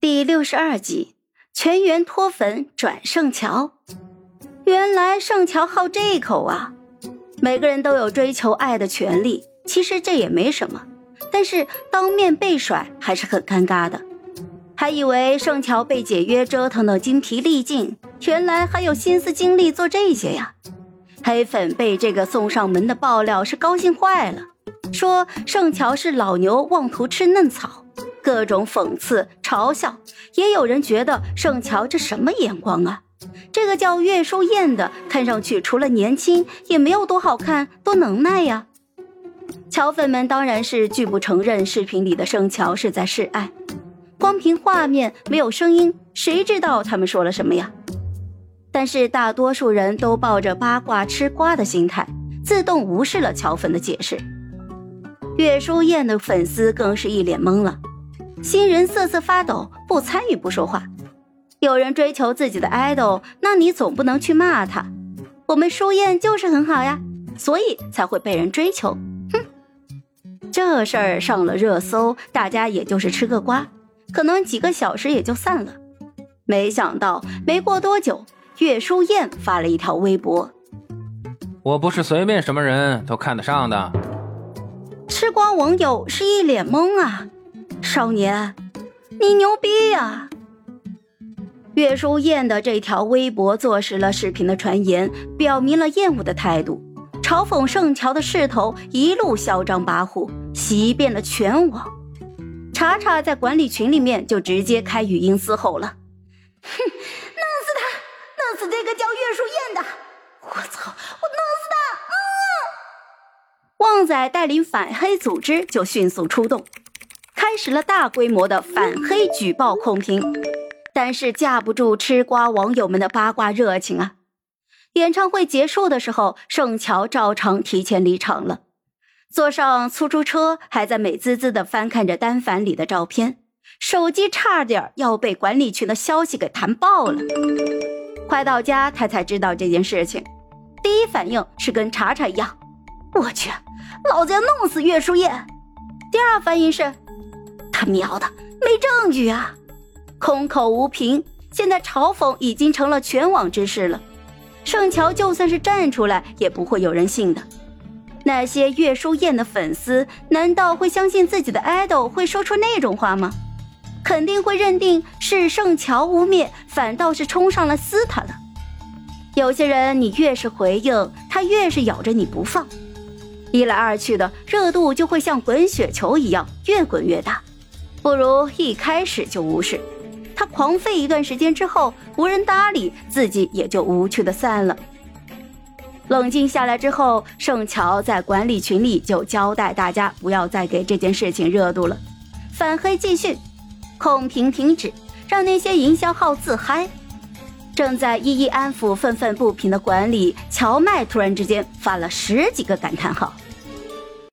第六十二集，全员脱粉转圣乔。原来圣乔好这口啊！每个人都有追求爱的权利，其实这也没什么。但是当面被甩还是很尴尬的。还以为圣乔被解约折腾的精疲力尽，原来还有心思精力做这些呀！黑粉被这个送上门的爆料是高兴坏了，说圣乔是老牛妄图吃嫩草。各种讽刺嘲笑，也有人觉得盛乔这什么眼光啊？这个叫岳书燕的，看上去除了年轻，也没有多好看，多能耐呀！乔粉们当然是拒不承认视频里的盛乔是在示爱，光凭画面没有声音，谁知道他们说了什么呀？但是大多数人都抱着八卦吃瓜的心态，自动无视了乔粉的解释。岳书燕的粉丝更是一脸懵了。新人瑟瑟发抖，不参与，不说话。有人追求自己的 idol，那你总不能去骂他。我们舒燕就是很好呀，所以才会被人追求。哼，这事儿上了热搜，大家也就是吃个瓜，可能几个小时也就散了。没想到没过多久，岳舒燕发了一条微博：“我不是随便什么人都看得上的。”吃瓜网友是一脸懵啊。少年，你牛逼呀！岳书燕的这条微博坐实了视频的传言，表明了厌恶的态度，嘲讽盛乔的势头一路嚣张跋扈，袭遍了全网。查查在管理群里面就直接开语音嘶吼了：“哼，弄死他，弄死这个叫岳书燕的！我操，我弄死他！”啊！旺仔带领反黑组织就迅速出动。开始了大规模的反黑举报控评，但是架不住吃瓜网友们的八卦热情啊！演唱会结束的时候，盛乔照常提前离场了，坐上出租车，还在美滋滋的翻看着单反里的照片，手机差点要被管理群的消息给弹爆了。快到家，他才知道这件事情，第一反应是跟查查一样：“我去，老子要弄死岳书燕！”第二反应是。他喵的，没证据啊！空口无凭，现在嘲讽已经成了全网之事了。盛乔就算是站出来，也不会有人信的。那些岳书燕的粉丝，难道会相信自己的 idol 会说出那种话吗？肯定会认定是盛乔污蔑，反倒是冲上来撕他了。有些人，你越是回应，他越是咬着你不放。一来二去的，热度就会像滚雪球一样，越滚越大。不如一开始就无视他，狂吠一段时间之后，无人搭理，自己也就无趣的散了。冷静下来之后，盛乔在管理群里就交代大家不要再给这件事情热度了，反黑继续，控评停止，让那些营销号自嗨。正在一一安抚愤愤不平的管理，乔麦突然之间发了十几个感叹号。